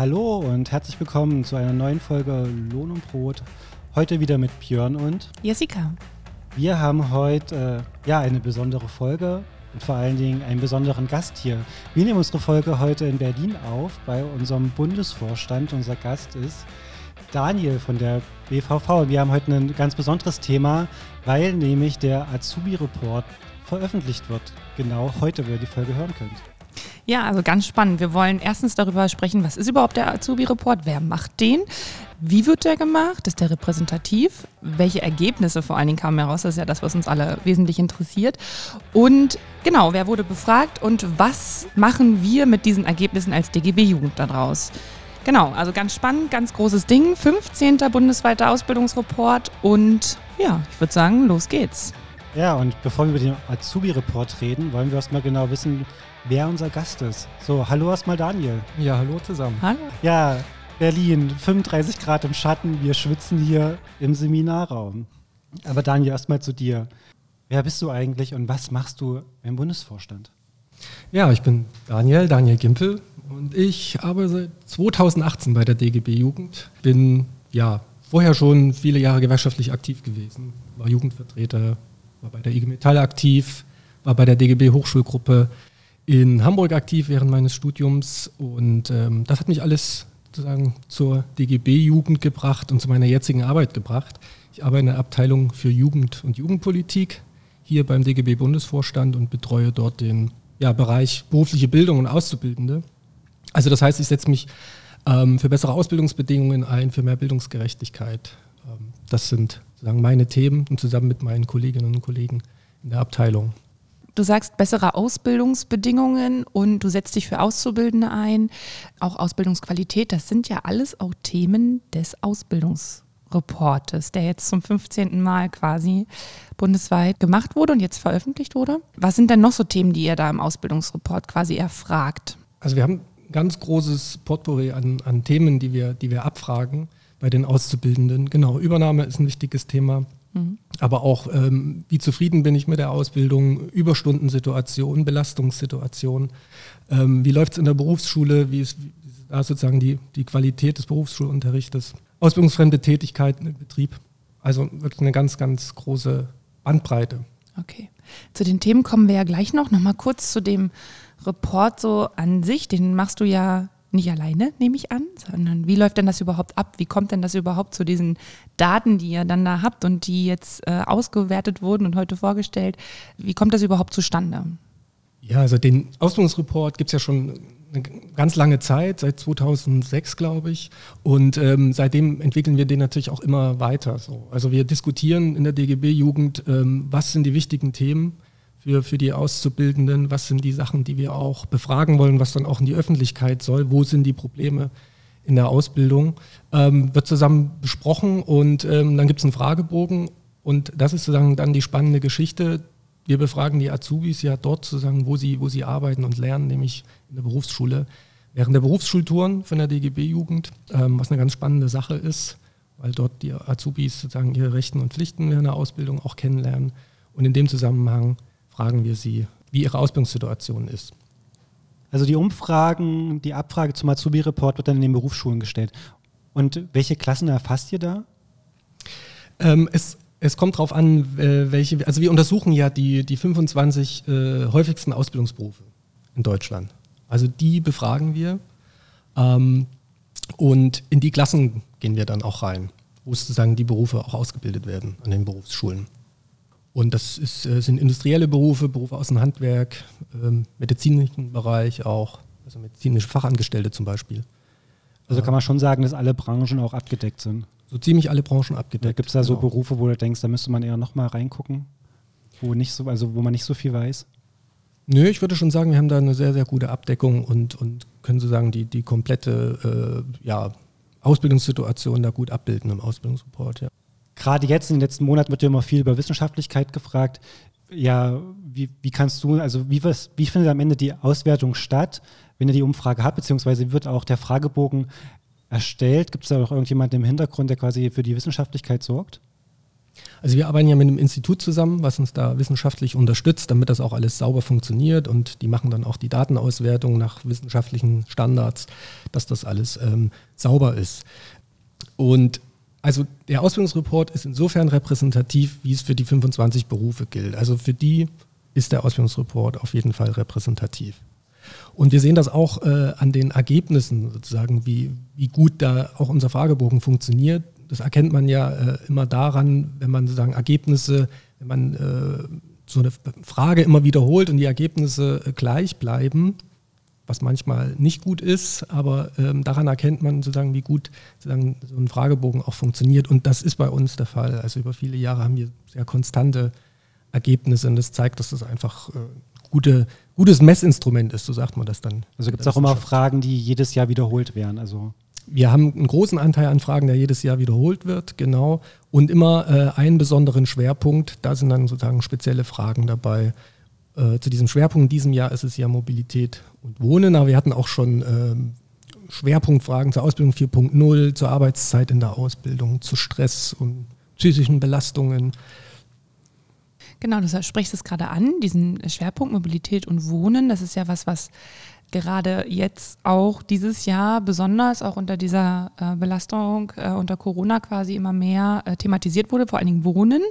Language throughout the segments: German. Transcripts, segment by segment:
Hallo und herzlich willkommen zu einer neuen Folge Lohn und Brot. Heute wieder mit Björn und Jessica. Wir haben heute äh, ja eine besondere Folge und vor allen Dingen einen besonderen Gast hier. Wir nehmen unsere Folge heute in Berlin auf bei unserem Bundesvorstand. Unser Gast ist Daniel von der BVV. Wir haben heute ein ganz besonderes Thema, weil nämlich der Azubi-Report veröffentlicht wird. Genau heute, wo ihr die Folge hören könnt. Ja, also ganz spannend. Wir wollen erstens darüber sprechen, was ist überhaupt der Azubi-Report, wer macht den, wie wird der gemacht, ist der repräsentativ, welche Ergebnisse vor allen Dingen kamen heraus, das ist ja das, was uns alle wesentlich interessiert. Und genau, wer wurde befragt und was machen wir mit diesen Ergebnissen als DGB-Jugend daraus? Genau, also ganz spannend, ganz großes Ding. 15. bundesweiter Ausbildungsreport und ja, ich würde sagen, los geht's. Ja, und bevor wir über den Azubi-Report reden, wollen wir erstmal genau wissen, wer unser Gast ist. So, hallo erstmal Daniel. Ja, hallo zusammen. Hallo. Ja, Berlin, 35 Grad im Schatten, wir schwitzen hier im Seminarraum. Aber Daniel, erstmal zu dir. Wer bist du eigentlich und was machst du im Bundesvorstand? Ja, ich bin Daniel, Daniel Gimpel und ich arbeite seit 2018 bei der DGB Jugend. Bin ja vorher schon viele Jahre gewerkschaftlich aktiv gewesen, war Jugendvertreter, war bei der IG Metall aktiv, war bei der DGB Hochschulgruppe in Hamburg aktiv während meines Studiums und ähm, das hat mich alles sozusagen zur DGB-Jugend gebracht und zu meiner jetzigen Arbeit gebracht. Ich arbeite in der Abteilung für Jugend und Jugendpolitik hier beim DGB-Bundesvorstand und betreue dort den ja, Bereich berufliche Bildung und Auszubildende. Also das heißt, ich setze mich ähm, für bessere Ausbildungsbedingungen ein, für mehr Bildungsgerechtigkeit. Ähm, das sind sozusagen meine Themen und zusammen mit meinen Kolleginnen und Kollegen in der Abteilung. Du sagst bessere Ausbildungsbedingungen und du setzt dich für Auszubildende ein, auch Ausbildungsqualität. Das sind ja alles auch Themen des Ausbildungsreportes, der jetzt zum 15. Mal quasi bundesweit gemacht wurde und jetzt veröffentlicht wurde. Was sind denn noch so Themen, die ihr da im Ausbildungsreport quasi erfragt? Also wir haben ein ganz großes Potpourri an, an Themen, die wir, die wir abfragen bei den Auszubildenden. Genau, Übernahme ist ein wichtiges Thema. Mhm. Aber auch, ähm, wie zufrieden bin ich mit der Ausbildung, Überstundensituation, Belastungssituation, ähm, wie läuft es in der Berufsschule, wie ist, wie ist da sozusagen die, die Qualität des Berufsschulunterrichtes, ausbildungsfremde Tätigkeiten im Betrieb. Also wirklich eine ganz, ganz große Bandbreite. Okay. Zu den Themen kommen wir ja gleich noch. Nochmal kurz zu dem Report so an sich. Den machst du ja nicht alleine, nehme ich an, sondern wie läuft denn das überhaupt ab? Wie kommt denn das überhaupt zu diesen Daten, die ihr dann da habt und die jetzt äh, ausgewertet wurden und heute vorgestellt? Wie kommt das überhaupt zustande? Ja, also den Ausbildungsreport gibt es ja schon eine ganz lange Zeit, seit 2006 glaube ich. Und ähm, seitdem entwickeln wir den natürlich auch immer weiter. So. Also wir diskutieren in der DGB-Jugend, ähm, was sind die wichtigen Themen für, für die Auszubildenden, was sind die Sachen, die wir auch befragen wollen, was dann auch in die Öffentlichkeit soll, wo sind die Probleme in der Ausbildung, ähm, wird zusammen besprochen und ähm, dann gibt es einen Fragebogen und das ist sozusagen dann die spannende Geschichte. Wir befragen die Azubis ja dort sozusagen, wo sie, wo sie arbeiten und lernen, nämlich in der Berufsschule. Während der Berufsschultouren von der DGB-Jugend, ähm, was eine ganz spannende Sache ist, weil dort die Azubis sozusagen ihre Rechten und Pflichten während der Ausbildung auch kennenlernen. Und in dem Zusammenhang fragen wir sie, wie ihre Ausbildungssituation ist. Also die Umfragen, die Abfrage zum Azubi-Report wird dann in den Berufsschulen gestellt. Und welche Klassen erfasst ihr da? Ähm, es, es kommt darauf an, äh, welche, also wir untersuchen ja die, die 25 äh, häufigsten Ausbildungsberufe in Deutschland. Also die befragen wir ähm, und in die Klassen gehen wir dann auch rein, wo sozusagen die Berufe auch ausgebildet werden an den Berufsschulen. Und das ist, äh, sind industrielle Berufe, Berufe aus dem Handwerk, ähm, medizinischen Bereich auch, also medizinische Fachangestellte zum Beispiel. Also kann man schon sagen, dass alle Branchen auch abgedeckt sind. So ziemlich alle Branchen abgedeckt. Gibt es da so genau. Berufe, wo du denkst, da müsste man eher nochmal reingucken, wo nicht so, also wo man nicht so viel weiß? Nö, ich würde schon sagen, wir haben da eine sehr, sehr gute Abdeckung und, und können sozusagen die, die komplette äh, ja, Ausbildungssituation da gut abbilden im Ausbildungsreport, ja gerade jetzt in den letzten Monaten wird ja immer viel über Wissenschaftlichkeit gefragt. Ja, wie, wie kannst du, also wie, was, wie findet am Ende die Auswertung statt, wenn ihr die Umfrage habt, beziehungsweise wird auch der Fragebogen erstellt? Gibt es da auch irgendjemanden im Hintergrund, der quasi für die Wissenschaftlichkeit sorgt? Also wir arbeiten ja mit einem Institut zusammen, was uns da wissenschaftlich unterstützt, damit das auch alles sauber funktioniert und die machen dann auch die Datenauswertung nach wissenschaftlichen Standards, dass das alles ähm, sauber ist. Und also der Ausbildungsreport ist insofern repräsentativ, wie es für die 25 Berufe gilt. Also für die ist der Ausbildungsreport auf jeden Fall repräsentativ. Und wir sehen das auch äh, an den Ergebnissen sozusagen, wie, wie gut da auch unser Fragebogen funktioniert. Das erkennt man ja äh, immer daran, wenn man sozusagen Ergebnisse, wenn man äh, so eine Frage immer wiederholt und die Ergebnisse äh, gleich bleiben, was manchmal nicht gut ist, aber ähm, daran erkennt man sozusagen, wie gut sozusagen so ein Fragebogen auch funktioniert. Und das ist bei uns der Fall. Also über viele Jahre haben wir sehr konstante Ergebnisse und das zeigt, dass das einfach äh, gute, gutes Messinstrument ist, so sagt man das dann. Also gibt es auch immer Fragen, die jedes Jahr wiederholt werden. Also wir haben einen großen Anteil an Fragen, der jedes Jahr wiederholt wird, genau. Und immer äh, einen besonderen Schwerpunkt. Da sind dann sozusagen spezielle Fragen dabei. Äh, zu diesem Schwerpunkt in diesem Jahr ist es ja Mobilität und Wohnen. Aber wir hatten auch schon äh, Schwerpunktfragen zur Ausbildung 4.0, zur Arbeitszeit in der Ausbildung, zu Stress und psychischen Belastungen. Genau, du sprichst es gerade an, diesen Schwerpunkt Mobilität und Wohnen. Das ist ja was, was gerade jetzt auch dieses Jahr besonders auch unter dieser äh, Belastung äh, unter Corona quasi immer mehr äh, thematisiert wurde, vor allen Dingen Wohnen.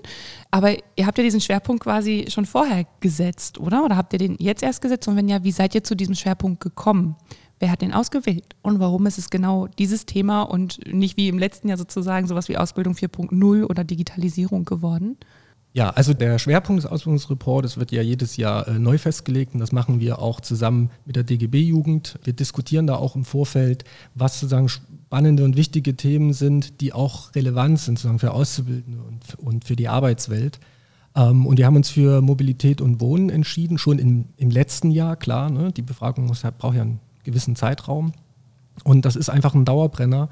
Aber ihr habt ja diesen Schwerpunkt quasi schon vorher gesetzt, oder? Oder habt ihr den jetzt erst gesetzt? Und wenn ja, wie seid ihr zu diesem Schwerpunkt gekommen? Wer hat den ausgewählt? Und warum ist es genau dieses Thema und nicht wie im letzten Jahr sozusagen sowas wie Ausbildung 4.0 oder Digitalisierung geworden? Ja, also der Schwerpunkt des Ausbildungsreports wird ja jedes Jahr äh, neu festgelegt und das machen wir auch zusammen mit der DGB-Jugend. Wir diskutieren da auch im Vorfeld, was sozusagen spannende und wichtige Themen sind, die auch relevant sind sozusagen für Auszubildende und, und für die Arbeitswelt. Ähm, und wir haben uns für Mobilität und Wohnen entschieden, schon im, im letzten Jahr, klar, ne? die Befragung muss, braucht ja einen gewissen Zeitraum. Und das ist einfach ein Dauerbrenner,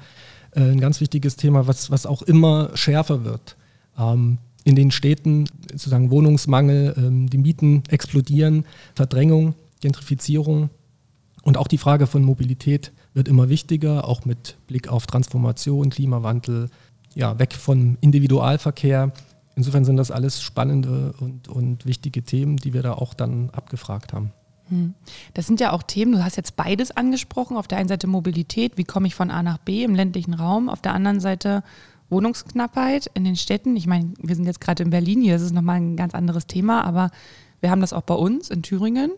äh, ein ganz wichtiges Thema, was, was auch immer schärfer wird. Ähm, in den Städten sozusagen Wohnungsmangel, ähm, die Mieten explodieren, Verdrängung, Gentrifizierung und auch die Frage von Mobilität wird immer wichtiger, auch mit Blick auf Transformation, Klimawandel, ja, weg vom Individualverkehr. Insofern sind das alles spannende und, und wichtige Themen, die wir da auch dann abgefragt haben. Hm. Das sind ja auch Themen, du hast jetzt beides angesprochen. Auf der einen Seite Mobilität, wie komme ich von A nach B im ländlichen Raum, auf der anderen Seite Wohnungsknappheit in den Städten. Ich meine, wir sind jetzt gerade in Berlin, hier ist es nochmal ein ganz anderes Thema, aber wir haben das auch bei uns in Thüringen,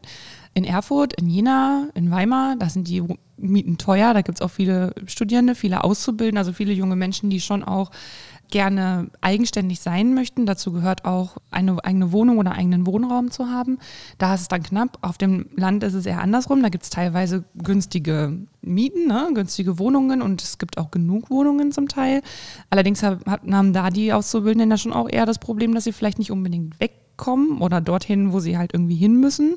in Erfurt, in Jena, in Weimar. Da sind die Mieten teuer, da gibt es auch viele Studierende, viele Auszubildende, also viele junge Menschen, die schon auch gerne eigenständig sein möchten. Dazu gehört auch eine eigene Wohnung oder eigenen Wohnraum zu haben. Da ist es dann knapp. Auf dem Land ist es eher andersrum. Da gibt es teilweise günstige Mieten, ne? günstige Wohnungen und es gibt auch genug Wohnungen zum Teil. Allerdings haben da die Auszubildenden ja schon auch eher das Problem, dass sie vielleicht nicht unbedingt wegkommen oder dorthin, wo sie halt irgendwie hin müssen.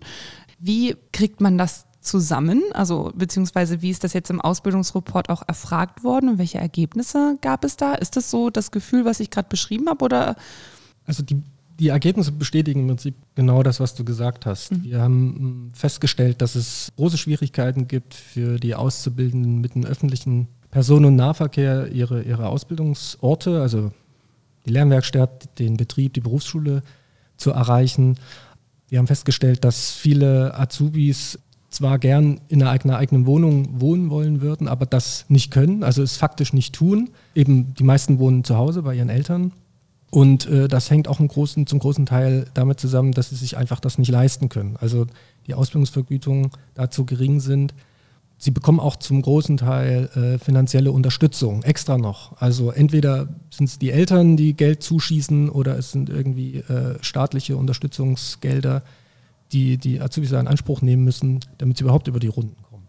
Wie kriegt man das zusammen? Also beziehungsweise wie ist das jetzt im Ausbildungsreport auch erfragt worden und welche Ergebnisse gab es da? Ist das so das Gefühl, was ich gerade beschrieben habe oder? Also die, die Ergebnisse bestätigen im Prinzip genau das, was du gesagt hast. Mhm. Wir haben hm, festgestellt, dass es große Schwierigkeiten gibt für die Auszubildenden mit dem öffentlichen Personen- und Nahverkehr ihre, ihre Ausbildungsorte, also die Lernwerkstatt, den Betrieb, die Berufsschule zu erreichen. Wir haben festgestellt, dass viele Azubis zwar gern in einer eigenen, Wohnung wohnen wollen würden, aber das nicht können, also es faktisch nicht tun. Eben die meisten wohnen zu Hause bei ihren Eltern. Und äh, das hängt auch großen, zum großen Teil damit zusammen, dass sie sich einfach das nicht leisten können. Also die Ausbildungsvergütungen dazu gering sind. Sie bekommen auch zum großen Teil äh, finanzielle Unterstützung, extra noch. Also entweder sind es die Eltern, die Geld zuschießen, oder es sind irgendwie äh, staatliche Unterstützungsgelder, die die Azubis in Anspruch nehmen müssen, damit sie überhaupt über die Runden kommen.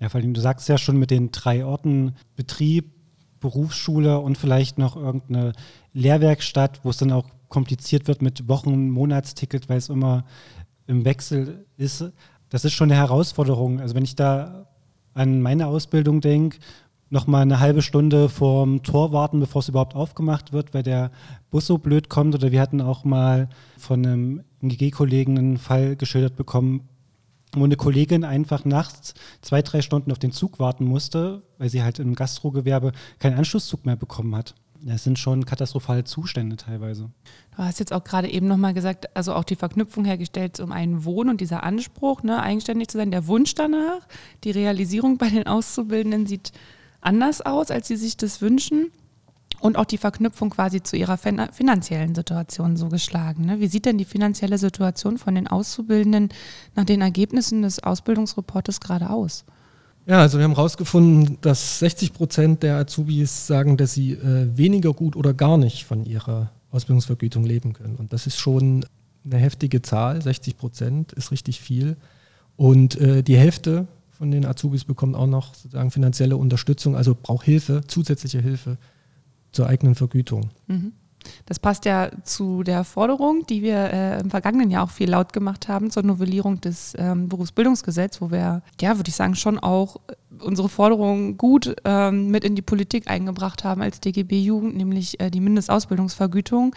Ja, vor allem, du sagst ja schon mit den drei Orten Betrieb, Berufsschule und vielleicht noch irgendeine Lehrwerkstatt, wo es dann auch kompliziert wird mit Wochen-, Monatsticket, weil es immer im Wechsel ist. Das ist schon eine Herausforderung. Also wenn ich da an meine Ausbildung denke, noch mal eine halbe Stunde vorm Tor warten, bevor es überhaupt aufgemacht wird, weil der Bus so blöd kommt. Oder wir hatten auch mal von einem GG-Kollegen einen Fall geschildert bekommen, wo eine Kollegin einfach nachts zwei, drei Stunden auf den Zug warten musste, weil sie halt im Gastrogewerbe keinen Anschlusszug mehr bekommen hat. Es sind schon katastrophale Zustände teilweise. Du hast jetzt auch gerade eben nochmal gesagt, also auch die Verknüpfung hergestellt um einen Wohn- und dieser Anspruch, ne, eigenständig zu sein, der Wunsch danach, die Realisierung bei den Auszubildenden sieht anders aus, als sie sich das wünschen. Und auch die Verknüpfung quasi zu ihrer finanziellen Situation so geschlagen. Ne? Wie sieht denn die finanzielle Situation von den Auszubildenden nach den Ergebnissen des Ausbildungsreportes gerade aus? Ja, also wir haben herausgefunden, dass 60 Prozent der Azubis sagen, dass sie äh, weniger gut oder gar nicht von ihrer Ausbildungsvergütung leben können. Und das ist schon eine heftige Zahl. 60 Prozent ist richtig viel. Und äh, die Hälfte von den Azubis bekommt auch noch sozusagen finanzielle Unterstützung, also braucht Hilfe, zusätzliche Hilfe zur eigenen Vergütung. Mhm. Das passt ja zu der Forderung, die wir äh, im vergangenen Jahr auch viel laut gemacht haben, zur Novellierung des ähm, Berufsbildungsgesetzes, wo wir, ja, würde ich sagen, schon auch unsere Forderungen gut ähm, mit in die Politik eingebracht haben als DGB Jugend, nämlich äh, die Mindestausbildungsvergütung.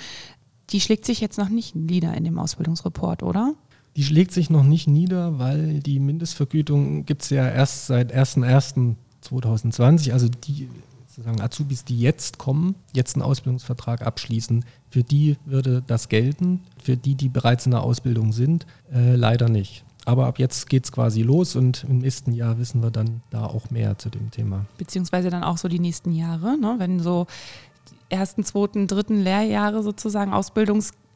Die schlägt sich jetzt noch nicht nieder in dem Ausbildungsreport, oder? Die schlägt sich noch nicht nieder, weil die Mindestvergütung gibt es ja erst seit 01.01.2020. Also die sozusagen Azubis, die jetzt kommen, jetzt einen Ausbildungsvertrag abschließen, für die würde das gelten, für die, die bereits in der Ausbildung sind, äh, leider nicht. Aber ab jetzt geht es quasi los und im nächsten Jahr wissen wir dann da auch mehr zu dem Thema. Beziehungsweise dann auch so die nächsten Jahre, ne? wenn so die ersten, zweiten, dritten Lehrjahre sozusagen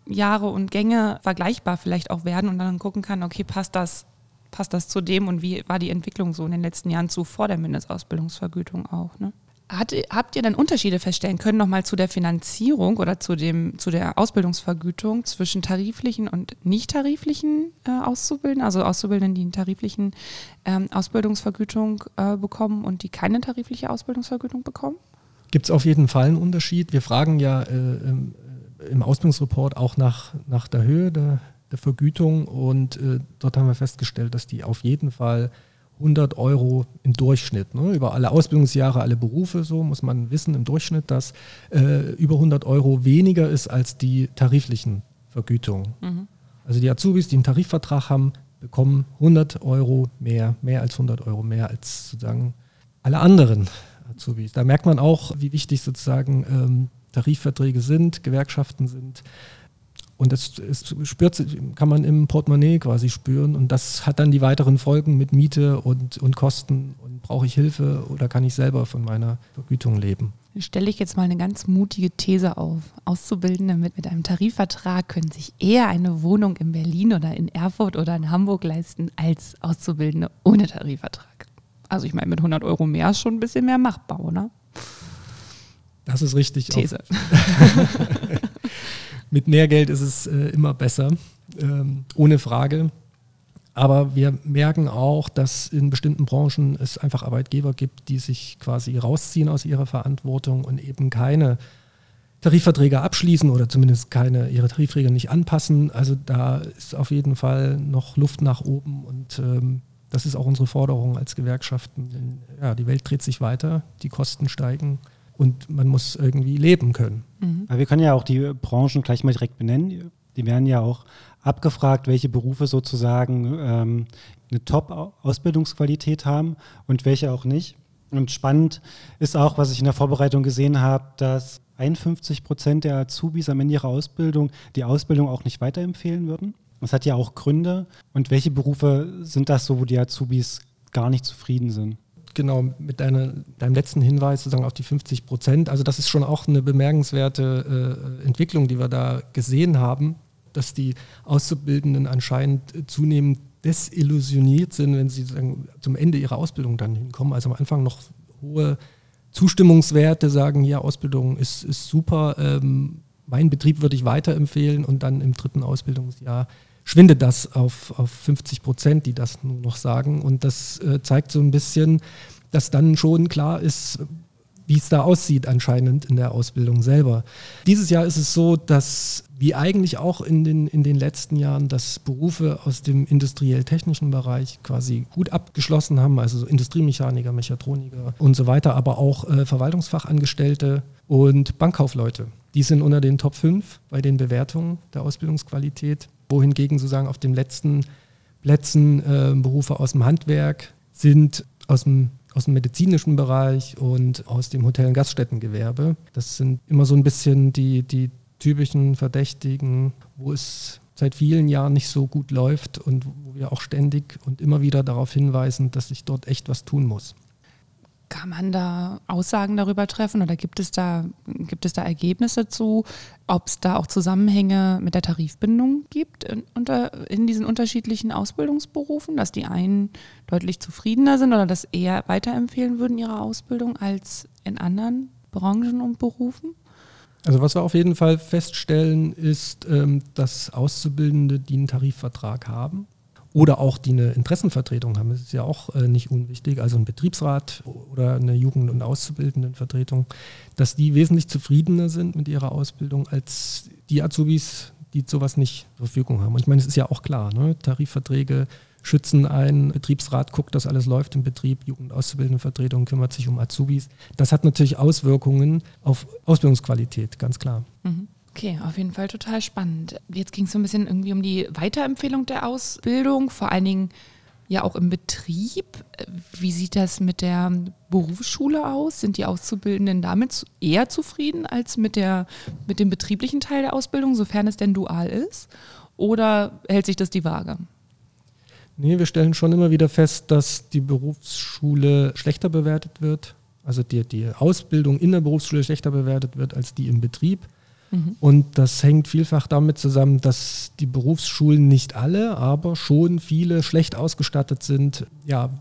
Ausbildungsjahre und Gänge vergleichbar vielleicht auch werden und dann gucken kann, okay, passt das, passt das zu dem und wie war die Entwicklung so in den letzten Jahren zu vor der Mindestausbildungsvergütung auch. Ne? Hat, habt ihr denn Unterschiede feststellen können, nochmal zu der Finanzierung oder zu, dem, zu der Ausbildungsvergütung zwischen tariflichen und nicht tariflichen äh, Auszubildenden, also Auszubildenden, die eine tariflichen ähm, Ausbildungsvergütung äh, bekommen und die keine tarifliche Ausbildungsvergütung bekommen? Gibt es auf jeden Fall einen Unterschied. Wir fragen ja äh, im, Ausbildungsreport auch nach, nach der Höhe der, der Vergütung und äh, dort haben wir festgestellt, dass die auf jeden Fall 100 Euro im Durchschnitt. Ne? Über alle Ausbildungsjahre, alle Berufe, so muss man wissen im Durchschnitt, dass äh, über 100 Euro weniger ist als die tariflichen Vergütungen. Mhm. Also die Azubis, die einen Tarifvertrag haben, bekommen 100 Euro mehr, mehr als 100 Euro mehr als sozusagen alle anderen Azubis. Da merkt man auch, wie wichtig sozusagen ähm, Tarifverträge sind, Gewerkschaften sind. Und das, das spürt, kann man im Portemonnaie quasi spüren. Und das hat dann die weiteren Folgen mit Miete und, und Kosten. Und brauche ich Hilfe oder kann ich selber von meiner Vergütung leben? Stelle ich jetzt mal eine ganz mutige These auf. Auszubildende mit, mit einem Tarifvertrag können sich eher eine Wohnung in Berlin oder in Erfurt oder in Hamburg leisten als Auszubildende ohne Tarifvertrag. Also ich meine, mit 100 Euro mehr ist schon ein bisschen mehr machbar, oder? Das ist richtig. These. Mit mehr Geld ist es äh, immer besser, ähm, ohne Frage. Aber wir merken auch, dass in bestimmten Branchen es einfach Arbeitgeber gibt, die sich quasi rausziehen aus ihrer Verantwortung und eben keine Tarifverträge abschließen oder zumindest keine ihre Tarifregeln nicht anpassen. Also da ist auf jeden Fall noch Luft nach oben und ähm, das ist auch unsere Forderung als Gewerkschaften. Ja, die Welt dreht sich weiter, die Kosten steigen und man muss irgendwie leben können. Mhm. wir können ja auch die Branchen gleich mal direkt benennen. Die werden ja auch abgefragt, welche Berufe sozusagen ähm, eine Top-Ausbildungsqualität haben und welche auch nicht. Und spannend ist auch, was ich in der Vorbereitung gesehen habe, dass 51 Prozent der Azubis am Ende ihrer Ausbildung die Ausbildung auch nicht weiterempfehlen würden. Das hat ja auch Gründe. Und welche Berufe sind das so, wo die Azubis gar nicht zufrieden sind? Genau mit deiner, deinem letzten Hinweis sozusagen auf die 50 Prozent. Also das ist schon auch eine bemerkenswerte äh, Entwicklung, die wir da gesehen haben, dass die Auszubildenden anscheinend zunehmend desillusioniert sind, wenn sie zum Ende ihrer Ausbildung dann hinkommen. Also am Anfang noch hohe Zustimmungswerte sagen, ja, Ausbildung ist, ist super, ähm, mein Betrieb würde ich weiterempfehlen und dann im dritten Ausbildungsjahr schwindet das auf, auf 50 Prozent, die das nur noch sagen. Und das äh, zeigt so ein bisschen, dass dann schon klar ist, wie es da aussieht anscheinend in der Ausbildung selber. Dieses Jahr ist es so, dass wie eigentlich auch in den, in den letzten Jahren, dass Berufe aus dem industriell-technischen Bereich quasi gut abgeschlossen haben, also so Industriemechaniker, Mechatroniker und so weiter, aber auch äh, Verwaltungsfachangestellte und Bankkaufleute. Die sind unter den Top 5 bei den Bewertungen der Ausbildungsqualität wohingegen sozusagen auf den letzten Plätzen äh, Berufe aus dem Handwerk sind, aus dem aus dem medizinischen Bereich und aus dem Hotel- und Gaststättengewerbe. Das sind immer so ein bisschen die, die typischen Verdächtigen, wo es seit vielen Jahren nicht so gut läuft und wo wir auch ständig und immer wieder darauf hinweisen, dass sich dort echt was tun muss. Kann man da Aussagen darüber treffen oder gibt es da, gibt es da Ergebnisse zu, ob es da auch Zusammenhänge mit der Tarifbindung gibt in, unter, in diesen unterschiedlichen Ausbildungsberufen, dass die einen deutlich zufriedener sind oder das eher weiterempfehlen würden, ihre Ausbildung als in anderen Branchen und Berufen? Also was wir auf jeden Fall feststellen, ist, ähm, dass Auszubildende, die einen Tarifvertrag haben, oder auch die eine Interessenvertretung haben. Das ist ja auch äh, nicht unwichtig, also ein Betriebsrat oder eine Jugend- und Auszubildendenvertretung, dass die wesentlich zufriedener sind mit ihrer Ausbildung als die Azubis, die sowas nicht zur Verfügung haben. Und ich meine, es ist ja auch klar, ne? Tarifverträge schützen ein, Betriebsrat guckt, dass alles läuft im Betrieb, Jugend- und Auszubildendenvertretung kümmert sich um Azubis. Das hat natürlich Auswirkungen auf Ausbildungsqualität, ganz klar. Mhm. Okay, auf jeden Fall total spannend. Jetzt ging es so ein bisschen irgendwie um die Weiterempfehlung der Ausbildung, vor allen Dingen ja auch im Betrieb. Wie sieht das mit der Berufsschule aus? Sind die Auszubildenden damit eher zufrieden als mit, der, mit dem betrieblichen Teil der Ausbildung, sofern es denn dual ist? Oder hält sich das die Waage? Nee, wir stellen schon immer wieder fest, dass die Berufsschule schlechter bewertet wird. Also die, die Ausbildung in der Berufsschule schlechter bewertet wird als die im Betrieb. Mhm. Und das hängt vielfach damit zusammen, dass die Berufsschulen nicht alle, aber schon viele schlecht ausgestattet sind. Ja,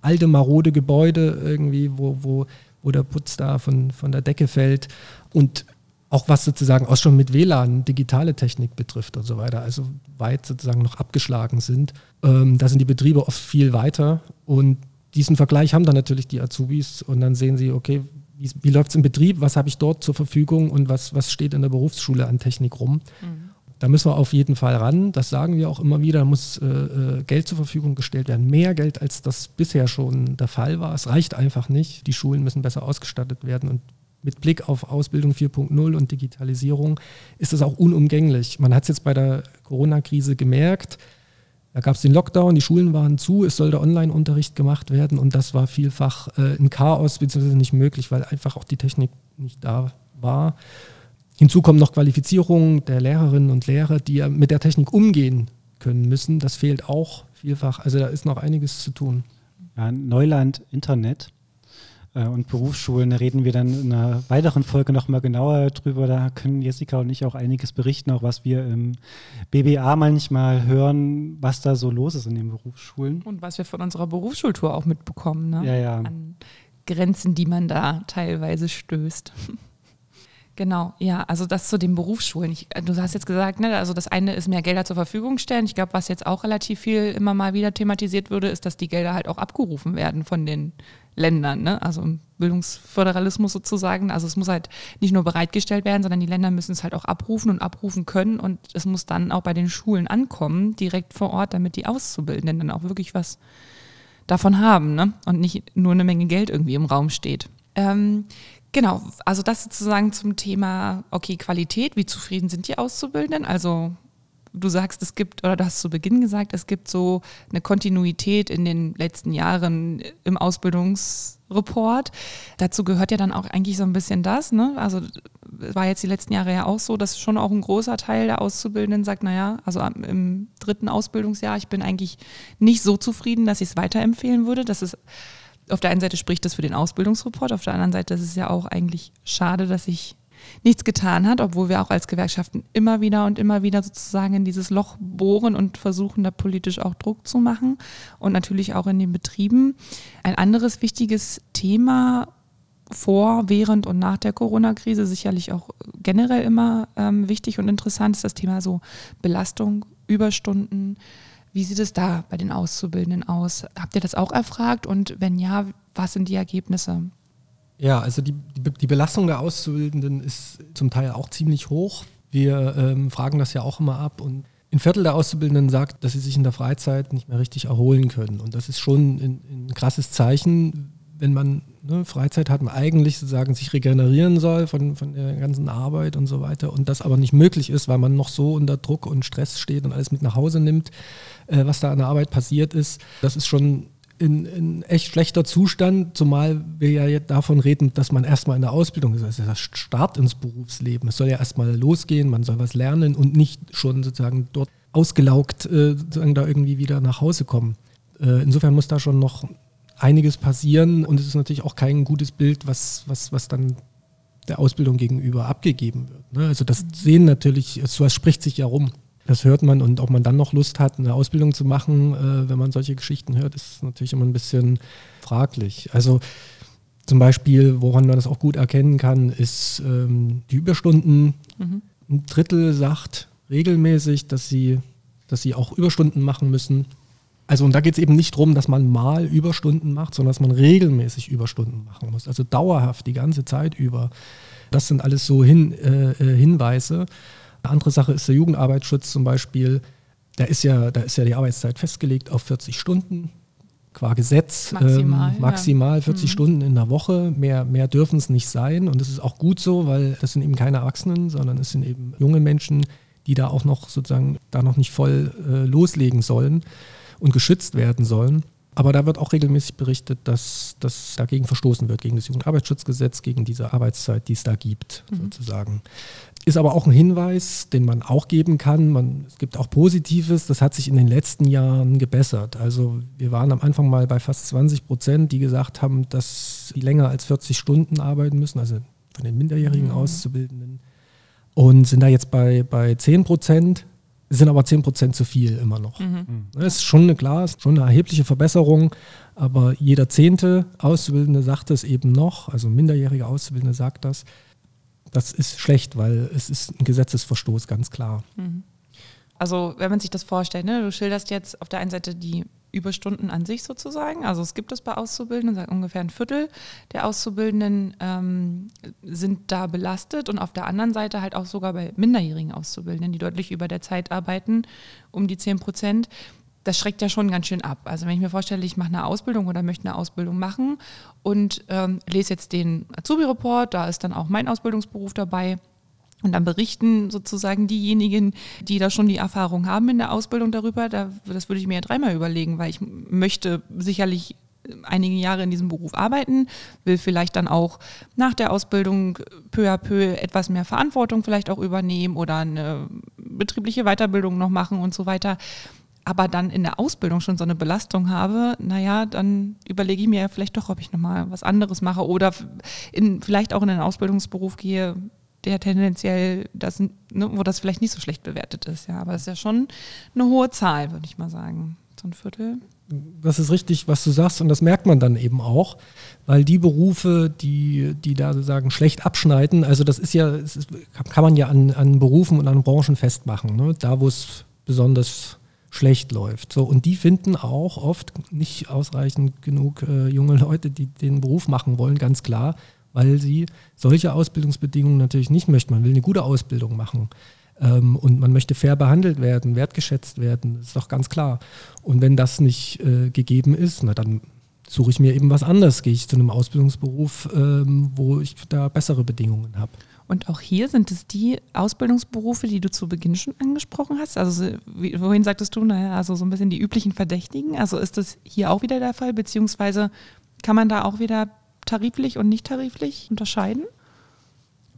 alte, marode Gebäude irgendwie, wo, wo, wo der Putz da von, von der Decke fällt. Und auch was sozusagen auch schon mit WLAN, digitale Technik betrifft und so weiter, also weit sozusagen noch abgeschlagen sind. Ähm, da sind die Betriebe oft viel weiter und diesen Vergleich haben dann natürlich die Azubis und dann sehen sie, okay, wie, wie läuft es im Betrieb, was habe ich dort zur Verfügung und was, was steht in der Berufsschule an Technik rum. Mhm. Da müssen wir auf jeden Fall ran. Das sagen wir auch immer wieder. Da muss äh, äh, Geld zur Verfügung gestellt werden. Mehr Geld, als das bisher schon der Fall war. Es reicht einfach nicht. Die Schulen müssen besser ausgestattet werden. Und mit Blick auf Ausbildung 4.0 und Digitalisierung ist das auch unumgänglich. Man hat es jetzt bei der Corona-Krise gemerkt. Da gab es den Lockdown, die Schulen waren zu, es sollte Online-Unterricht gemacht werden und das war vielfach äh, ein Chaos beziehungsweise nicht möglich, weil einfach auch die Technik nicht da war. Hinzu kommen noch Qualifizierungen der Lehrerinnen und Lehrer, die mit der Technik umgehen können müssen. Das fehlt auch vielfach. Also da ist noch einiges zu tun. Ja, Neuland Internet und Berufsschulen. Da reden wir dann in einer weiteren Folge nochmal genauer drüber. Da können Jessica und ich auch einiges berichten, auch was wir im BBA manchmal hören, was da so los ist in den Berufsschulen. Und was wir von unserer Berufsschultour auch mitbekommen, ne? Ja, ja. An Grenzen, die man da teilweise stößt. Genau, ja, also das zu den Berufsschulen. Ich, du hast jetzt gesagt, ne, also das eine ist mehr Gelder zur Verfügung stellen. Ich glaube, was jetzt auch relativ viel immer mal wieder thematisiert würde, ist, dass die Gelder halt auch abgerufen werden von den Ländern, ne? also im Bildungsföderalismus sozusagen. Also es muss halt nicht nur bereitgestellt werden, sondern die Länder müssen es halt auch abrufen und abrufen können und es muss dann auch bei den Schulen ankommen, direkt vor Ort, damit die Auszubildenden dann auch wirklich was davon haben ne? und nicht nur eine Menge Geld irgendwie im Raum steht. Ähm, genau, also das sozusagen zum Thema, okay, Qualität, wie zufrieden sind die Auszubildenden? Also du sagst, es gibt, oder du hast zu Beginn gesagt, es gibt so eine Kontinuität in den letzten Jahren im Ausbildungsreport. Dazu gehört ja dann auch eigentlich so ein bisschen das, ne? Also war jetzt die letzten Jahre ja auch so, dass schon auch ein großer Teil der Auszubildenden sagt, naja, also im dritten Ausbildungsjahr, ich bin eigentlich nicht so zufrieden, dass ich es weiterempfehlen würde. Das ist auf der einen Seite spricht das für den Ausbildungsreport, auf der anderen Seite ist es ja auch eigentlich schade, dass ich nichts getan hat, obwohl wir auch als Gewerkschaften immer wieder und immer wieder sozusagen in dieses Loch bohren und versuchen, da politisch auch Druck zu machen und natürlich auch in den Betrieben. Ein anderes wichtiges Thema vor, während und nach der Corona-Krise sicherlich auch generell immer ähm, wichtig und interessant ist das Thema so Belastung, Überstunden. Wie sieht es da bei den Auszubildenden aus? Habt ihr das auch erfragt und wenn ja, was sind die Ergebnisse? Ja, also die, die Belastung der Auszubildenden ist zum Teil auch ziemlich hoch. Wir ähm, fragen das ja auch immer ab und ein Viertel der Auszubildenden sagt, dass sie sich in der Freizeit nicht mehr richtig erholen können. Und das ist schon ein, ein krasses Zeichen, wenn man ne, Freizeit hat, man eigentlich sozusagen sich regenerieren soll von, von der ganzen Arbeit und so weiter und das aber nicht möglich ist, weil man noch so unter Druck und Stress steht und alles mit nach Hause nimmt, äh, was da an der Arbeit passiert ist. Das ist schon in, in, echt schlechter Zustand, zumal wir ja jetzt davon reden, dass man erstmal in der Ausbildung ist. Also der Start ins Berufsleben. Es soll ja erstmal losgehen, man soll was lernen und nicht schon sozusagen dort ausgelaugt äh, sozusagen da irgendwie wieder nach Hause kommen. Äh, insofern muss da schon noch einiges passieren und es ist natürlich auch kein gutes Bild, was, was, was dann der Ausbildung gegenüber abgegeben wird. Ne? Also das sehen natürlich, sowas spricht sich ja rum. Das hört man und ob man dann noch Lust hat, eine Ausbildung zu machen, äh, wenn man solche Geschichten hört, ist natürlich immer ein bisschen fraglich. Also zum Beispiel, woran man das auch gut erkennen kann, ist ähm, die Überstunden. Mhm. Ein Drittel sagt regelmäßig, dass sie, dass sie auch Überstunden machen müssen. Also und da geht es eben nicht darum, dass man mal Überstunden macht, sondern dass man regelmäßig Überstunden machen muss. Also dauerhaft, die ganze Zeit über. Das sind alles so Hin, äh, äh Hinweise. Eine andere Sache ist der Jugendarbeitsschutz zum Beispiel. Da ist ja, da ist ja die Arbeitszeit festgelegt auf 40 Stunden qua Gesetz. Maximal, ähm, maximal ja. 40 mhm. Stunden in der Woche. Mehr, mehr dürfen es nicht sein. Und das ist auch gut so, weil das sind eben keine Erwachsenen, sondern es sind eben junge Menschen, die da auch noch sozusagen da noch nicht voll äh, loslegen sollen und geschützt werden sollen. Aber da wird auch regelmäßig berichtet, dass, dass dagegen verstoßen wird, gegen das Jugendarbeitsschutzgesetz, gegen diese Arbeitszeit, die es da gibt, mhm. sozusagen. Ist aber auch ein Hinweis, den man auch geben kann. Man, es gibt auch Positives, das hat sich in den letzten Jahren gebessert. Also wir waren am Anfang mal bei fast 20 Prozent, die gesagt haben, dass sie länger als 40 Stunden arbeiten müssen, also von den minderjährigen mhm. Auszubildenden. Und sind da jetzt bei, bei 10 Prozent, sind aber 10 Prozent zu viel immer noch. Mhm. Das ist schon eine, klar, schon eine erhebliche Verbesserung, aber jeder zehnte Auszubildende sagt es eben noch, also minderjährige Auszubildende sagt das das ist schlecht, weil es ist ein Gesetzesverstoß, ganz klar. Mhm. Also wenn man sich das vorstellt, ne, du schilderst jetzt auf der einen Seite die Überstunden an sich sozusagen. Also es gibt es bei Auszubildenden, ungefähr ein Viertel der Auszubildenden ähm, sind da belastet und auf der anderen Seite halt auch sogar bei minderjährigen Auszubildenden, die deutlich über der Zeit arbeiten, um die 10 Prozent das schreckt ja schon ganz schön ab. Also wenn ich mir vorstelle, ich mache eine Ausbildung oder möchte eine Ausbildung machen und ähm, lese jetzt den Azubi-Report, da ist dann auch mein Ausbildungsberuf dabei. Und dann berichten sozusagen diejenigen, die da schon die Erfahrung haben in der Ausbildung darüber. Da, das würde ich mir ja dreimal überlegen, weil ich möchte sicherlich einige Jahre in diesem Beruf arbeiten, will vielleicht dann auch nach der Ausbildung peu à peu etwas mehr Verantwortung vielleicht auch übernehmen oder eine betriebliche Weiterbildung noch machen und so weiter aber dann in der Ausbildung schon so eine Belastung habe, naja, dann überlege ich mir vielleicht doch, ob ich nochmal was anderes mache oder in, vielleicht auch in einen Ausbildungsberuf gehe, der tendenziell, das, ne, wo das vielleicht nicht so schlecht bewertet ist. Ja, aber das ist ja schon eine hohe Zahl, würde ich mal sagen. So ein Viertel. Das ist richtig, was du sagst, und das merkt man dann eben auch, weil die Berufe, die, die da sozusagen schlecht abschneiden, also das ist ja, ist, kann man ja an, an Berufen und an Branchen festmachen. Ne? Da, wo es besonders schlecht läuft. So, und die finden auch oft nicht ausreichend genug äh, junge Leute, die den Beruf machen wollen, ganz klar, weil sie solche Ausbildungsbedingungen natürlich nicht möchten. Man will eine gute Ausbildung machen. Ähm, und man möchte fair behandelt werden, wertgeschätzt werden, das ist doch ganz klar. Und wenn das nicht äh, gegeben ist, na dann suche ich mir eben was anderes, gehe ich zu einem Ausbildungsberuf, ähm, wo ich da bessere Bedingungen habe. Und auch hier sind es die Ausbildungsberufe, die du zu Beginn schon angesprochen hast. Also wohin sagtest du, naja, also so ein bisschen die üblichen Verdächtigen. Also ist das hier auch wieder der Fall, beziehungsweise kann man da auch wieder tariflich und nicht tariflich unterscheiden?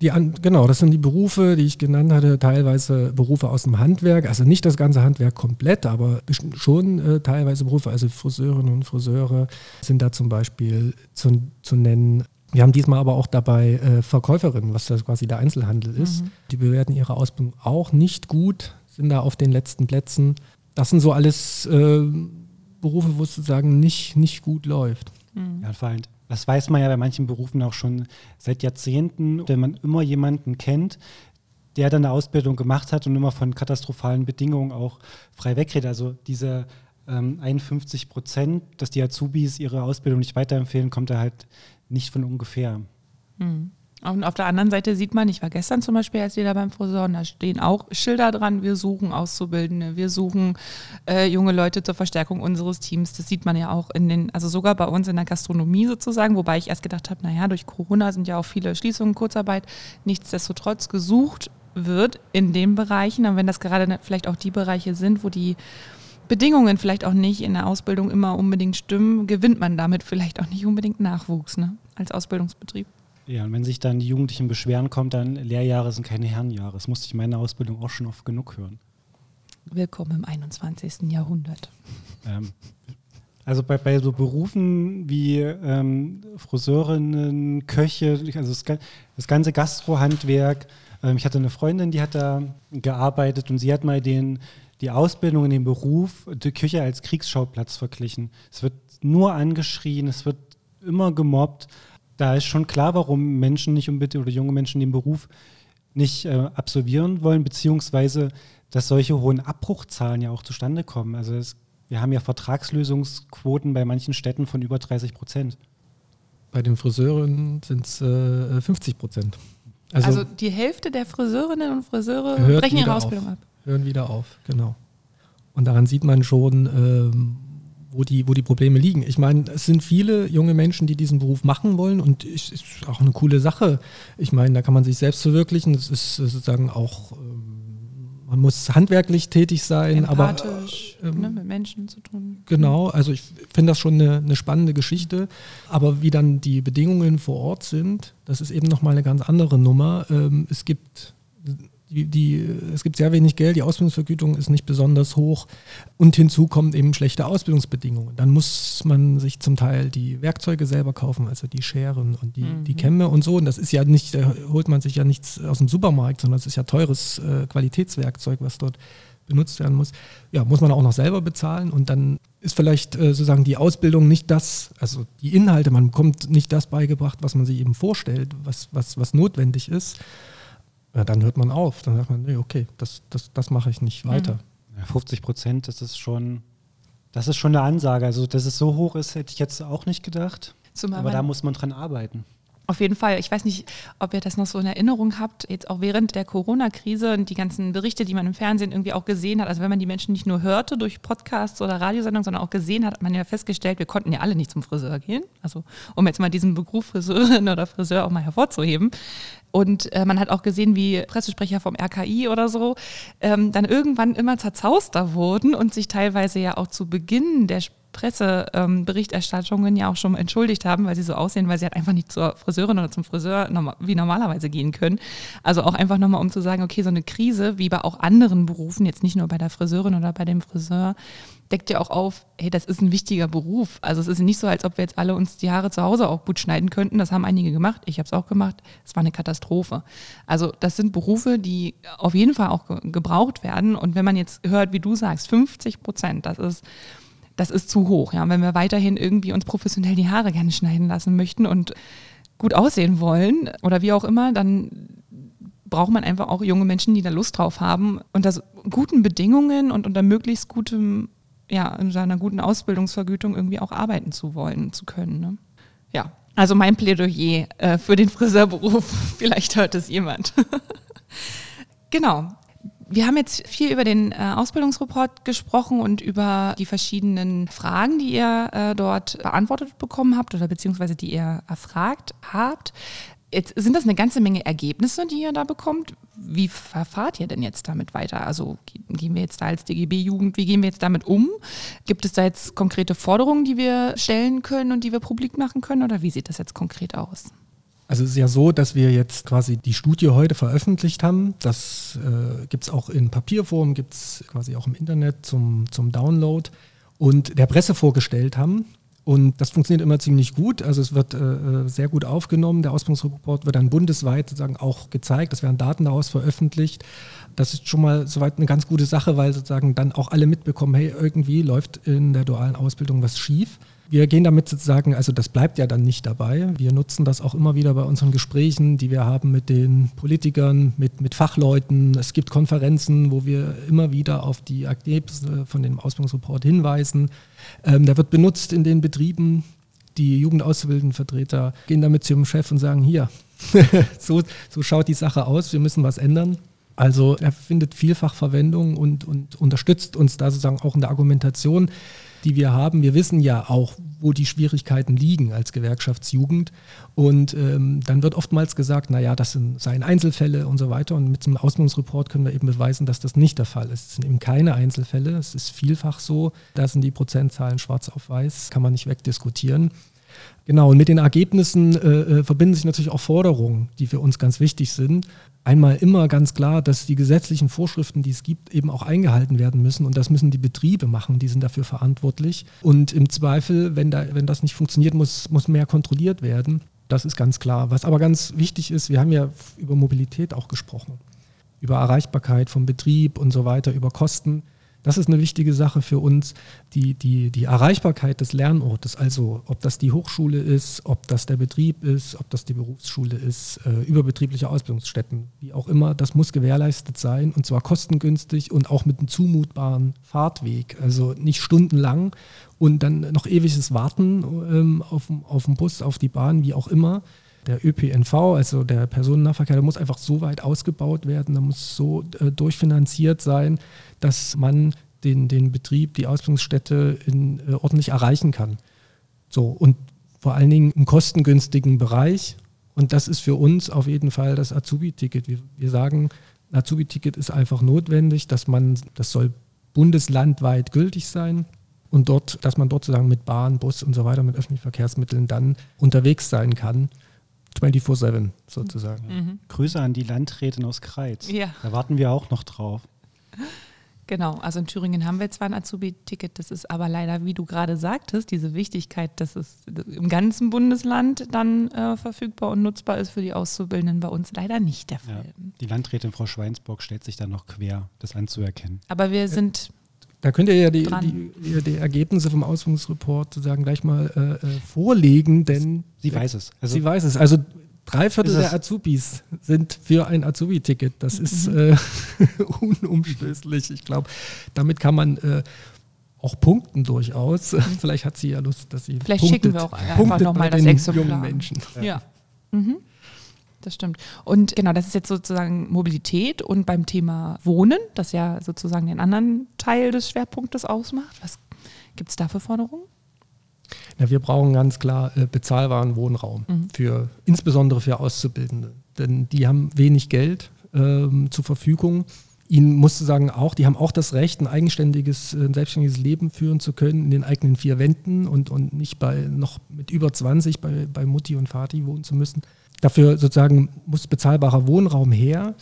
Die, genau, das sind die Berufe, die ich genannt hatte, teilweise Berufe aus dem Handwerk, also nicht das ganze Handwerk komplett, aber schon äh, teilweise Berufe, also Friseurinnen und Friseure sind da zum Beispiel zu, zu nennen. Wir haben diesmal aber auch dabei äh, Verkäuferinnen, was das quasi der Einzelhandel ist. Mhm. Die bewerten ihre Ausbildung auch nicht gut, sind da auf den letzten Plätzen. Das sind so alles äh, Berufe, wo es sozusagen nicht, nicht gut läuft. Mhm. Ja, vor allem, das weiß man ja bei manchen Berufen auch schon seit Jahrzehnten, wenn man immer jemanden kennt, der dann eine Ausbildung gemacht hat und immer von katastrophalen Bedingungen auch frei wegredet. Also diese ähm, 51 Prozent, dass die Azubis ihre Ausbildung nicht weiterempfehlen, kommt da halt nicht von ungefähr. Mhm. Und auf der anderen Seite sieht man, ich war gestern zum Beispiel erst wieder beim Friseur und da stehen auch Schilder dran, wir suchen Auszubildende, wir suchen äh, junge Leute zur Verstärkung unseres Teams. Das sieht man ja auch in den, also sogar bei uns in der Gastronomie sozusagen, wobei ich erst gedacht habe, naja, durch Corona sind ja auch viele Schließungen, Kurzarbeit, nichtsdestotrotz gesucht wird in den Bereichen, und wenn das gerade vielleicht auch die Bereiche sind, wo die Bedingungen vielleicht auch nicht in der Ausbildung immer unbedingt stimmen, gewinnt man damit vielleicht auch nicht unbedingt Nachwuchs ne? Als Ausbildungsbetrieb. Ja, und wenn sich dann die Jugendlichen beschweren, kommt dann, Lehrjahre sind keine Herrenjahre. Das musste ich in meiner Ausbildung auch schon oft genug hören. Willkommen im 21. Jahrhundert. Ähm, also bei, bei so Berufen wie ähm, Friseurinnen, Köche, also das, das ganze Gastrohandwerk. Ähm, ich hatte eine Freundin, die hat da gearbeitet und sie hat mal den, die Ausbildung in dem Beruf, die Küche als Kriegsschauplatz verglichen. Es wird nur angeschrien, es wird immer gemobbt. Da ist schon klar, warum Menschen nicht unbedingt oder junge Menschen den Beruf nicht äh, absolvieren wollen, beziehungsweise dass solche hohen Abbruchzahlen ja auch zustande kommen. Also es wir haben ja Vertragslösungsquoten bei manchen Städten von über 30 Prozent. Bei den Friseurinnen sind es äh, 50 Prozent. Also, also, die Hälfte der Friseurinnen und Friseure brechen ihre Ausbildung auf, ab. Hören wieder auf, genau. Und daran sieht man schon, ähm, wo, die, wo die Probleme liegen. Ich meine, es sind viele junge Menschen, die diesen Beruf machen wollen und es ist auch eine coole Sache. Ich meine, da kann man sich selbst verwirklichen. Es ist sozusagen auch ähm, man muss handwerklich tätig sein, aber äh, ne, mit Menschen zu tun. Genau, also ich finde das schon eine, eine, spannende Geschichte. Aber wie dann die Bedingungen vor Ort sind, das ist eben nochmal eine ganz andere Nummer. Ähm, es gibt die, die, es gibt sehr wenig Geld, die Ausbildungsvergütung ist nicht besonders hoch und hinzu kommen eben schlechte Ausbildungsbedingungen. Dann muss man sich zum Teil die Werkzeuge selber kaufen, also die Scheren und die, mhm. die Kämme und so. Und das ist ja nicht, da holt man sich ja nichts aus dem Supermarkt, sondern es ist ja teures äh, Qualitätswerkzeug, was dort benutzt werden muss. Ja, muss man auch noch selber bezahlen und dann ist vielleicht äh, sozusagen die Ausbildung nicht das, also die Inhalte, man bekommt nicht das beigebracht, was man sich eben vorstellt, was, was, was notwendig ist ja, dann hört man auf. Dann sagt man, nee, okay, das, das, das mache ich nicht weiter. Ja, 50 Prozent, das ist schon, das ist schon eine Ansage. Also, dass es so hoch ist, hätte ich jetzt auch nicht gedacht. Zumal Aber da muss man dran arbeiten. Auf jeden Fall. Ich weiß nicht, ob ihr das noch so in Erinnerung habt, jetzt auch während der Corona-Krise und die ganzen Berichte, die man im Fernsehen irgendwie auch gesehen hat. Also wenn man die Menschen nicht nur hörte durch Podcasts oder Radiosendungen, sondern auch gesehen hat, hat man ja festgestellt, wir konnten ja alle nicht zum Friseur gehen. Also um jetzt mal diesen Beruf Friseurin oder Friseur auch mal hervorzuheben. Und äh, man hat auch gesehen, wie Pressesprecher vom RKI oder so ähm, dann irgendwann immer zerzauster wurden und sich teilweise ja auch zu Beginn der Presseberichterstattungen ähm, ja auch schon entschuldigt haben, weil sie so aussehen, weil sie halt einfach nicht zur Friseurin oder zum Friseur wie normalerweise gehen können. Also auch einfach nochmal, um zu sagen, okay, so eine Krise, wie bei auch anderen Berufen, jetzt nicht nur bei der Friseurin oder bei dem Friseur, deckt ja auch auf, hey, das ist ein wichtiger Beruf. Also es ist nicht so, als ob wir jetzt alle uns die Haare zu Hause auch gut schneiden könnten. Das haben einige gemacht. Ich habe es auch gemacht. Es war eine Katastrophe. Also das sind Berufe, die auf jeden Fall auch gebraucht werden. Und wenn man jetzt hört, wie du sagst, 50 Prozent, das ist das ist zu hoch. Ja? wenn wir weiterhin irgendwie uns professionell die Haare gerne schneiden lassen möchten und gut aussehen wollen oder wie auch immer, dann braucht man einfach auch junge Menschen, die da Lust drauf haben, unter guten Bedingungen und unter möglichst gutem, ja, in seiner guten Ausbildungsvergütung irgendwie auch arbeiten zu wollen, zu können. Ne? Ja, also mein Plädoyer äh, für den Friseurberuf. Vielleicht hört es jemand. genau. Wir haben jetzt viel über den äh, Ausbildungsreport gesprochen und über die verschiedenen Fragen, die ihr äh, dort beantwortet bekommen habt oder beziehungsweise die ihr erfragt habt. Jetzt sind das eine ganze Menge Ergebnisse, die ihr da bekommt. Wie verfahrt ihr denn jetzt damit weiter? Also gehen wir jetzt da als DGB-Jugend, wie gehen wir jetzt damit um? Gibt es da jetzt konkrete Forderungen, die wir stellen können und die wir publik machen können? Oder wie sieht das jetzt konkret aus? Also es ist ja so, dass wir jetzt quasi die Studie heute veröffentlicht haben. Das äh, gibt es auch in Papierform, gibt es quasi auch im Internet zum, zum Download und der Presse vorgestellt haben. Und das funktioniert immer ziemlich gut. Also es wird äh, äh sehr gut aufgenommen. Der Ausbildungsreport wird dann bundesweit sozusagen auch gezeigt. Es werden Daten daraus veröffentlicht. Das ist schon mal soweit eine ganz gute Sache, weil sozusagen dann auch alle mitbekommen, hey, irgendwie läuft in der dualen Ausbildung was schief. Wir gehen damit sozusagen, also das bleibt ja dann nicht dabei. Wir nutzen das auch immer wieder bei unseren Gesprächen, die wir haben mit den Politikern, mit, mit Fachleuten. Es gibt Konferenzen, wo wir immer wieder auf die Ergebnisse von dem Ausbildungsreport hinweisen. Ähm, der wird benutzt in den Betrieben. Die Jugendausbildendenvertreter gehen damit zum Chef und sagen, hier, so, so schaut die Sache aus, wir müssen was ändern. Also er findet vielfach Verwendung und, und unterstützt uns da sozusagen auch in der Argumentation, die wir haben. Wir wissen ja auch, wo die Schwierigkeiten liegen als Gewerkschaftsjugend. Und ähm, dann wird oftmals gesagt, naja, das sind, seien Einzelfälle und so weiter. Und mit dem Ausbildungsreport können wir eben beweisen, dass das nicht der Fall ist. Es sind eben keine Einzelfälle. Es ist vielfach so. Da sind die Prozentzahlen schwarz auf weiß, kann man nicht wegdiskutieren. Genau, und mit den Ergebnissen äh, äh, verbinden sich natürlich auch Forderungen, die für uns ganz wichtig sind. Einmal immer ganz klar, dass die gesetzlichen Vorschriften, die es gibt, eben auch eingehalten werden müssen. Und das müssen die Betriebe machen, die sind dafür verantwortlich. Und im Zweifel, wenn, da, wenn das nicht funktioniert, muss, muss mehr kontrolliert werden. Das ist ganz klar. Was aber ganz wichtig ist, wir haben ja über Mobilität auch gesprochen, über Erreichbarkeit vom Betrieb und so weiter, über Kosten. Das ist eine wichtige Sache für uns, die, die, die Erreichbarkeit des Lernortes, also ob das die Hochschule ist, ob das der Betrieb ist, ob das die Berufsschule ist, äh, überbetriebliche Ausbildungsstätten, wie auch immer, das muss gewährleistet sein und zwar kostengünstig und auch mit einem zumutbaren Fahrtweg, also nicht stundenlang und dann noch ewiges Warten ähm, auf, auf den Bus, auf die Bahn, wie auch immer der ÖPNV, also der Personennahverkehr, der muss einfach so weit ausgebaut werden, der muss so äh, durchfinanziert sein, dass man den, den Betrieb, die Ausbildungsstätte in, äh, ordentlich erreichen kann. So, und vor allen Dingen im kostengünstigen Bereich. Und das ist für uns auf jeden Fall das Azubi-Ticket. Wir, wir sagen, Azubi-Ticket ist einfach notwendig, dass man, das soll bundeslandweit gültig sein und dort, dass man dort sozusagen mit Bahn, Bus und so weiter, mit öffentlichen Verkehrsmitteln dann unterwegs sein kann. 24-7 sozusagen. Mhm. Grüße an die Landrätin aus Kreiz. Ja. Da warten wir auch noch drauf. Genau, also in Thüringen haben wir zwar ein Azubi-Ticket, das ist aber leider, wie du gerade sagtest, diese Wichtigkeit, dass es im ganzen Bundesland dann äh, verfügbar und nutzbar ist für die Auszubildenden, bei uns leider nicht der Fall. Ja, die Landrätin Frau Schweinsburg stellt sich dann noch quer, das anzuerkennen. Aber wir sind da könnt ihr ja die, die, die, Ergebnisse vom Ausbildungsreport sozusagen gleich mal äh, äh vorlegen, denn sie weiß es. Also sie weiß es. Also drei Viertel der Azubis sind für ein Azubi-Ticket. Das ist mhm. äh, unumstößlich. Ich glaube, damit kann man äh, auch punkten durchaus. Mhm. Vielleicht hat sie ja Lust, dass sie Vielleicht punktet, schicken wir auch einfach nochmal das Exemplar. jungen Menschen. Ja. ja. Mhm das stimmt. Und genau, das ist jetzt sozusagen Mobilität und beim Thema Wohnen, das ja sozusagen den anderen Teil des Schwerpunktes ausmacht. Was gibt es da für Forderungen? Ja, wir brauchen ganz klar äh, bezahlbaren Wohnraum, mhm. für, insbesondere für Auszubildende. Denn die haben wenig Geld ähm, zur Verfügung. Ihnen musst du sagen, auch, die haben auch das Recht, ein eigenständiges, ein äh, selbstständiges Leben führen zu können in den eigenen vier Wänden und, und nicht bei noch mit über 20 bei, bei Mutti und Vati wohnen zu müssen. Dafür sozusagen muss bezahlbarer Wohnraum her.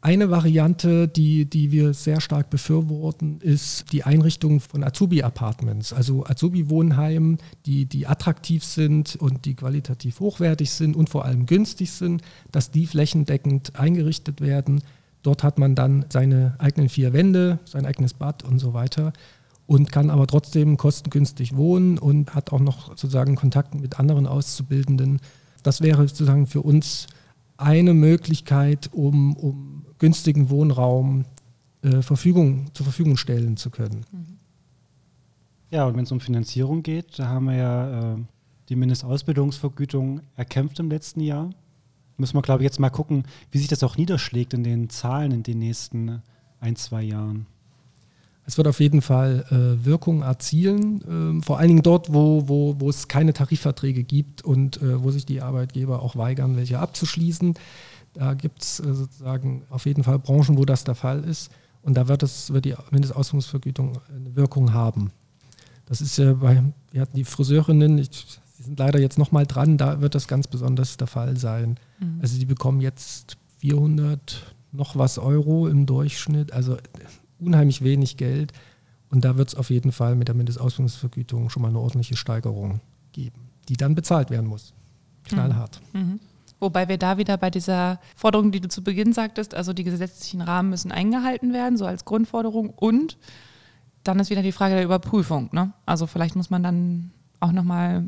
Eine Variante, die, die wir sehr stark befürworten, ist die Einrichtung von Azubi-Apartments, also Azubi-Wohnheimen, die, die attraktiv sind und die qualitativ hochwertig sind und vor allem günstig sind, dass die flächendeckend eingerichtet werden. Dort hat man dann seine eigenen vier Wände, sein eigenes Bad und so weiter und kann aber trotzdem kostengünstig wohnen und hat auch noch sozusagen Kontakt mit anderen Auszubildenden das wäre sozusagen für uns eine Möglichkeit, um, um günstigen Wohnraum äh, Verfügung, zur Verfügung stellen zu können. Mhm. Ja, und wenn es um Finanzierung geht, da haben wir ja äh, die Mindestausbildungsvergütung erkämpft im letzten Jahr. Müssen wir, glaube ich, jetzt mal gucken, wie sich das auch niederschlägt in den Zahlen in den nächsten ein, zwei Jahren. Es wird auf jeden Fall äh, Wirkung erzielen, äh, vor allen Dingen dort, wo, wo, wo es keine Tarifverträge gibt und äh, wo sich die Arbeitgeber auch weigern, welche abzuschließen. Da gibt es äh, sozusagen auf jeden Fall Branchen, wo das der Fall ist. Und da wird, es, wird die Mindestausbildungsvergütung eine Wirkung haben. Das ist ja bei, wir hatten die Friseurinnen, ich, sie sind leider jetzt nochmal dran, da wird das ganz besonders der Fall sein. Mhm. Also die bekommen jetzt 400 noch was Euro im Durchschnitt. Also unheimlich wenig Geld. Und da wird es auf jeden Fall mit der Mindestausbildungsvergütung schon mal eine ordentliche Steigerung geben, die dann bezahlt werden muss. Knallhart. Mhm. Mhm. Wobei wir da wieder bei dieser Forderung, die du zu Beginn sagtest, also die gesetzlichen Rahmen müssen eingehalten werden, so als Grundforderung. Und dann ist wieder die Frage der Überprüfung. Ne? Also vielleicht muss man dann auch nochmal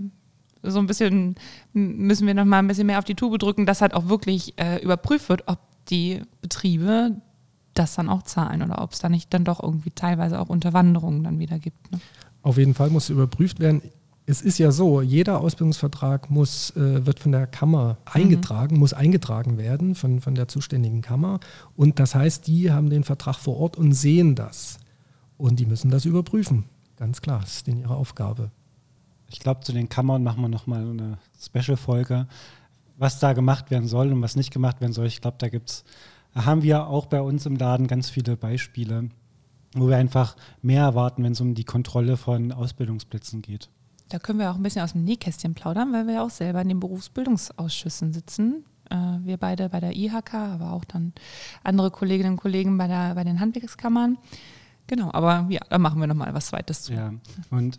so ein bisschen, müssen wir nochmal ein bisschen mehr auf die Tube drücken, dass halt auch wirklich äh, überprüft wird, ob die Betriebe das dann auch zahlen oder ob es da nicht dann doch irgendwie teilweise auch Unterwanderungen dann wieder gibt. Ne? Auf jeden Fall muss überprüft werden. es ist ja so, jeder Ausbildungsvertrag muss, äh, wird von der Kammer eingetragen, mhm. muss eingetragen werden von, von der zuständigen Kammer. Und das heißt, die haben den Vertrag vor Ort und sehen das. Und die müssen das überprüfen. Ganz klar, das ist denn ihre Aufgabe. Ich glaube, zu den Kammern machen wir nochmal eine Special-Folge, was da gemacht werden soll und was nicht gemacht werden soll. Ich glaube, da gibt's, da haben wir auch bei uns im Laden ganz viele Beispiele, wo wir einfach mehr erwarten, wenn es um die Kontrolle von Ausbildungsplätzen geht. Da können wir auch ein bisschen aus dem Nähkästchen plaudern, weil wir ja auch selber in den Berufsbildungsausschüssen sitzen. Äh, wir beide bei der IHK, aber auch dann andere Kolleginnen und Kollegen bei, der, bei den Handwerkskammern. Genau, aber ja, da machen wir nochmal was Zweites zu. Ja, und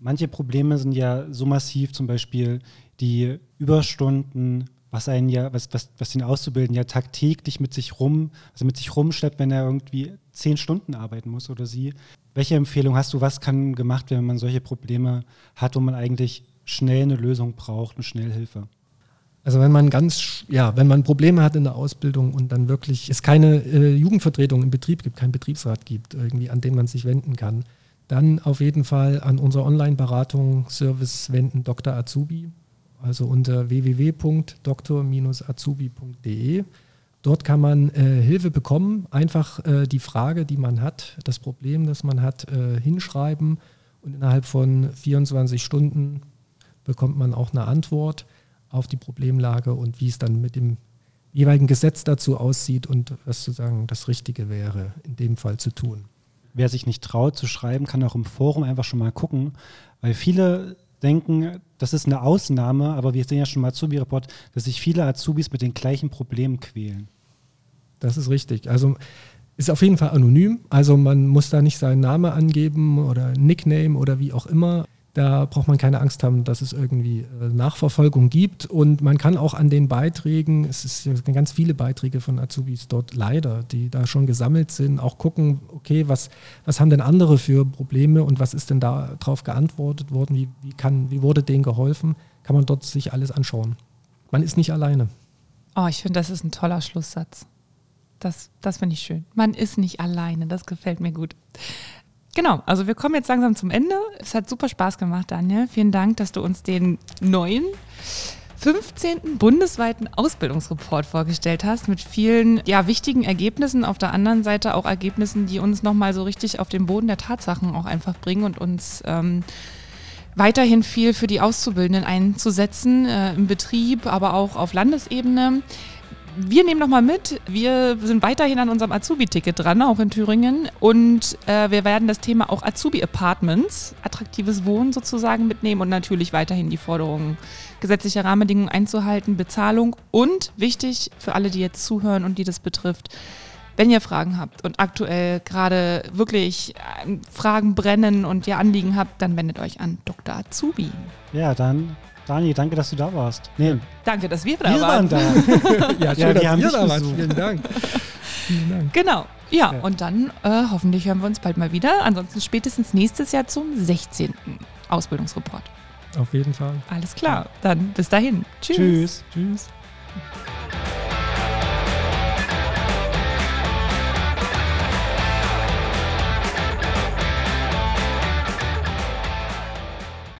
manche Probleme sind ja so massiv, zum Beispiel die Überstunden, was einen ja, was, was, was den Auszubildenden ja tagtäglich mit sich rum, also mit sich rumschleppt, wenn er irgendwie zehn Stunden arbeiten muss oder sie. Welche Empfehlung hast du, was kann gemacht werden, wenn man solche Probleme hat, wo man eigentlich schnell eine Lösung braucht, eine Schnellhilfe? Also wenn man ganz, ja, wenn man Probleme hat in der Ausbildung und dann wirklich es keine äh, Jugendvertretung im Betrieb gibt, keinen Betriebsrat gibt, irgendwie, an den man sich wenden kann, dann auf jeden Fall an unsere Online-Beratung Service wenden, Dr. Azubi, also unter www.dr-azubi.de. Dort kann man äh, Hilfe bekommen, einfach äh, die Frage, die man hat, das Problem, das man hat, äh, hinschreiben und innerhalb von 24 Stunden bekommt man auch eine Antwort auf die Problemlage und wie es dann mit dem jeweiligen Gesetz dazu aussieht und was sozusagen das Richtige wäre, in dem Fall zu tun. Wer sich nicht traut zu schreiben, kann auch im Forum einfach schon mal gucken, weil viele denken, das ist eine Ausnahme, aber wir sehen ja schon mal Azubi-Report, dass sich viele Azubis mit den gleichen Problemen quälen. Das ist richtig. Also ist auf jeden Fall anonym. Also man muss da nicht seinen Namen angeben oder Nickname oder wie auch immer. Da braucht man keine Angst haben, dass es irgendwie äh, Nachverfolgung gibt. Und man kann auch an den Beiträgen, es sind ganz viele Beiträge von Azubis dort leider, die da schon gesammelt sind, auch gucken, okay, was, was haben denn andere für Probleme und was ist denn da drauf geantwortet worden, wie, wie, kann, wie wurde denen geholfen, kann man dort sich alles anschauen. Man ist nicht alleine. Oh, ich finde, das ist ein toller Schlusssatz. Das, das finde ich schön. Man ist nicht alleine, das gefällt mir gut. Genau, also wir kommen jetzt langsam zum Ende. Es hat super Spaß gemacht, Daniel. Vielen Dank, dass du uns den neuen 15. bundesweiten Ausbildungsreport vorgestellt hast mit vielen ja, wichtigen Ergebnissen. Auf der anderen Seite auch Ergebnissen, die uns nochmal so richtig auf den Boden der Tatsachen auch einfach bringen und uns ähm, weiterhin viel für die Auszubildenden einzusetzen, äh, im Betrieb, aber auch auf Landesebene wir nehmen nochmal mit, wir sind weiterhin an unserem Azubi-Ticket dran, auch in Thüringen. Und äh, wir werden das Thema auch Azubi-Apartments, attraktives Wohnen sozusagen mitnehmen und natürlich weiterhin die Forderungen gesetzlicher Rahmenbedingungen einzuhalten, Bezahlung und wichtig für alle, die jetzt zuhören und die das betrifft, wenn ihr Fragen habt und aktuell gerade wirklich äh, Fragen brennen und ihr Anliegen habt, dann wendet euch an Dr. Azubi. Ja, dann Dani, danke, dass du da warst. Nee. Danke, dass wir da wir waren. waren da. ja, schön, ja, dass wir da waren. Vielen Dank. Vielen Dank. Genau. Ja, ja. und dann äh, hoffentlich hören wir uns bald mal wieder. Ansonsten spätestens nächstes Jahr zum 16. Ausbildungsreport. Auf jeden Fall. Alles klar. Dann bis dahin. Tschüss. Tschüss. Tschüss.